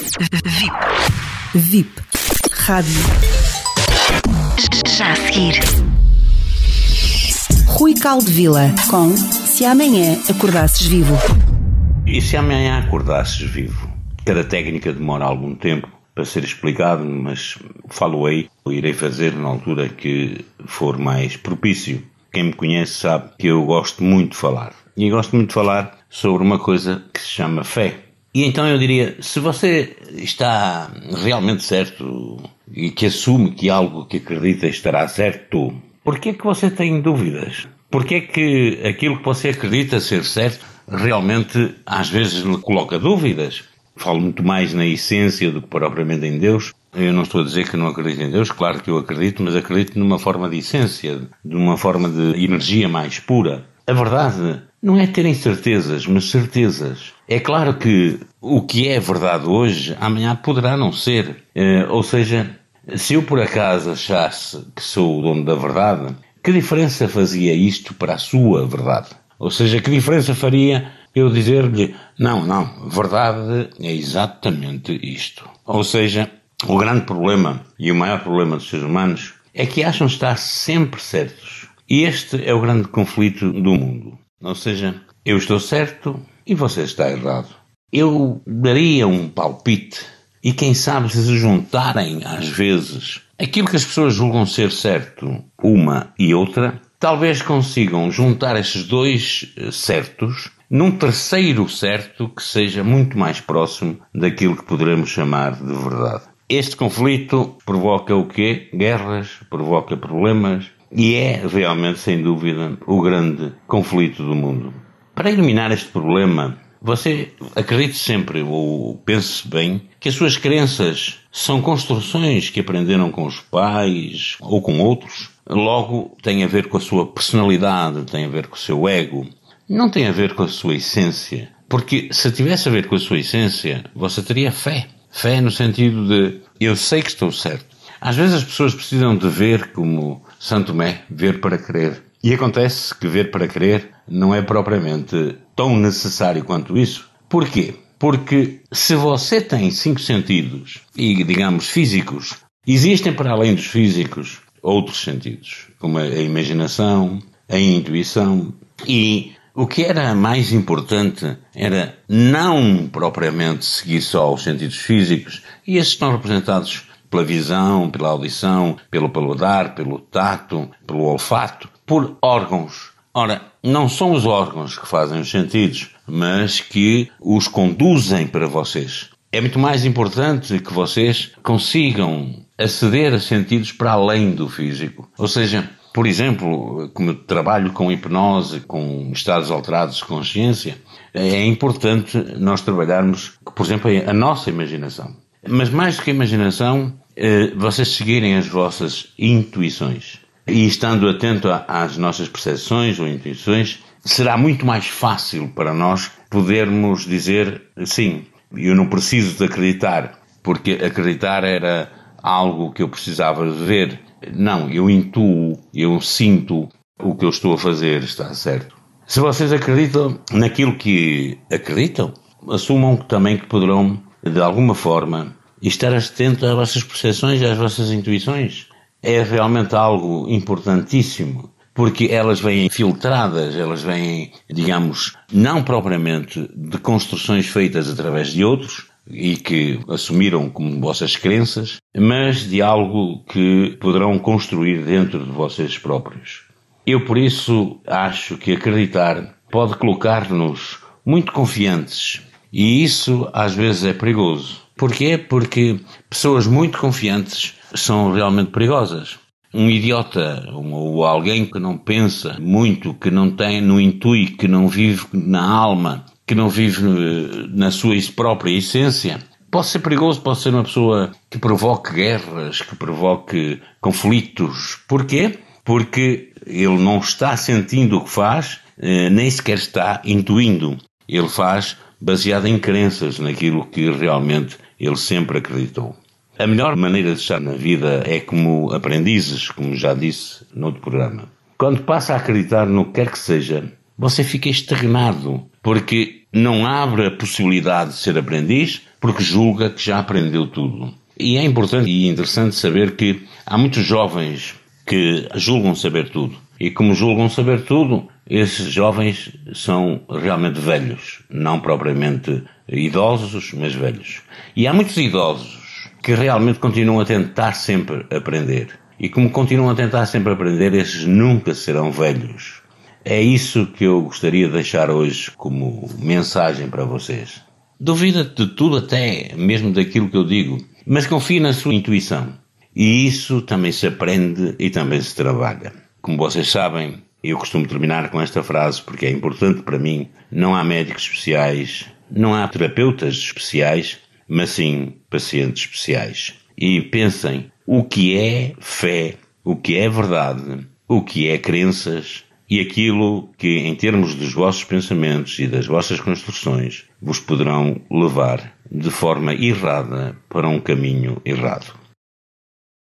VIP. VIP. Rádio. Já a seguir. Rui Caldevila com Se Amanhã Acordasses Vivo. E se amanhã acordasses vivo? Cada técnica demora algum tempo para ser explicado, mas falo-ei, irei fazer na altura que for mais propício. Quem me conhece sabe que eu gosto muito de falar. E gosto muito de falar sobre uma coisa que se chama fé. E então eu diria, se você está realmente certo e que assume que algo que acredita estará certo, por que é que você tem dúvidas? Por que é que aquilo que você acredita ser certo realmente às vezes lhe coloca dúvidas? Falo muito mais na essência do que propriamente em Deus. Eu não estou a dizer que não acredito em Deus, claro que eu acredito, mas acredito numa forma de essência, de uma forma de energia mais pura. A verdade não é terem certezas, mas certezas. É claro que o que é verdade hoje, amanhã poderá não ser. Eh, ou seja, se eu por acaso achasse que sou o dono da verdade, que diferença fazia isto para a sua verdade? Ou seja, que diferença faria eu dizer-lhe, não, não, verdade é exatamente isto. Ou seja, o grande problema e o maior problema dos seres humanos é que acham estar sempre certos. E este é o grande conflito do mundo. Ou seja, eu estou certo e você está errado. Eu daria um palpite e quem sabe se se juntarem às vezes aquilo que as pessoas julgam ser certo, uma e outra, talvez consigam juntar esses dois eh, certos num terceiro certo que seja muito mais próximo daquilo que poderemos chamar de verdade. Este conflito provoca o quê? Guerras, provoca problemas, e é realmente, sem dúvida, o grande conflito do mundo. Para eliminar este problema, você acredite sempre, ou pense bem, que as suas crenças são construções que aprenderam com os pais ou com outros. Logo, tem a ver com a sua personalidade, tem a ver com o seu ego. Não tem a ver com a sua essência. Porque se tivesse a ver com a sua essência, você teria fé. Fé no sentido de eu sei que estou certo. Às vezes as pessoas precisam de ver como Santo Tomé, ver para crer. E acontece que ver para crer não é propriamente tão necessário quanto isso. Porquê? Porque se você tem cinco sentidos, e digamos físicos, existem para além dos físicos outros sentidos, como a imaginação, a intuição, e o que era mais importante era não propriamente seguir só os sentidos físicos, e esses estão representados pela visão, pela audição, pelo paladar, pelo tato, pelo olfato, por órgãos. Ora, não são os órgãos que fazem os sentidos, mas que os conduzem para vocês. É muito mais importante que vocês consigam aceder a sentidos para além do físico. Ou seja, por exemplo, como eu trabalho com hipnose, com estados alterados de consciência, é importante nós trabalharmos, por exemplo, a nossa imaginação. Mas mais do que a imaginação, eh, vocês seguirem as vossas intuições. E estando atento às nossas percepções ou intuições, será muito mais fácil para nós podermos dizer sim, eu não preciso de acreditar, porque acreditar era algo que eu precisava ver. Não, eu intuo, eu sinto o que eu estou a fazer está certo. Se vocês acreditam naquilo que acreditam, assumam também que poderão de alguma forma, estar atento às vossas percepções e às vossas intuições. É realmente algo importantíssimo, porque elas vêm filtradas, elas vêm, digamos, não propriamente de construções feitas através de outros, e que assumiram como vossas crenças, mas de algo que poderão construir dentro de vocês próprios. Eu, por isso, acho que acreditar pode colocar-nos muito confiantes e isso às vezes é perigoso. Porquê? Porque pessoas muito confiantes são realmente perigosas. Um idiota ou alguém que não pensa muito, que não tem, não intui, que não vive na alma, que não vive eh, na sua própria essência, pode ser perigoso, pode ser uma pessoa que provoque guerras, que provoque conflitos. Porquê? Porque ele não está sentindo o que faz, eh, nem sequer está intuindo. Ele faz baseada em crenças naquilo que realmente ele sempre acreditou. A melhor maneira de estar na vida é como aprendizes, como já disse no outro programa. Quando passa a acreditar no que quer que seja, você fica estagnado, porque não abre a possibilidade de ser aprendiz, porque julga que já aprendeu tudo. E é importante e interessante saber que há muitos jovens que julgam saber tudo. E como julgam saber tudo, esses jovens são realmente velhos, não propriamente idosos, mas velhos. E há muitos idosos que realmente continuam a tentar sempre aprender. E como continuam a tentar sempre aprender, esses nunca serão velhos. É isso que eu gostaria de deixar hoje como mensagem para vocês. Duvida de tudo, até mesmo daquilo que eu digo, mas confie na sua intuição. E isso também se aprende e também se trabalha. Como vocês sabem, eu costumo terminar com esta frase porque é importante para mim: não há médicos especiais, não há terapeutas especiais, mas sim pacientes especiais. E pensem o que é fé, o que é verdade, o que é crenças e aquilo que, em termos dos vossos pensamentos e das vossas construções, vos poderão levar de forma errada para um caminho errado.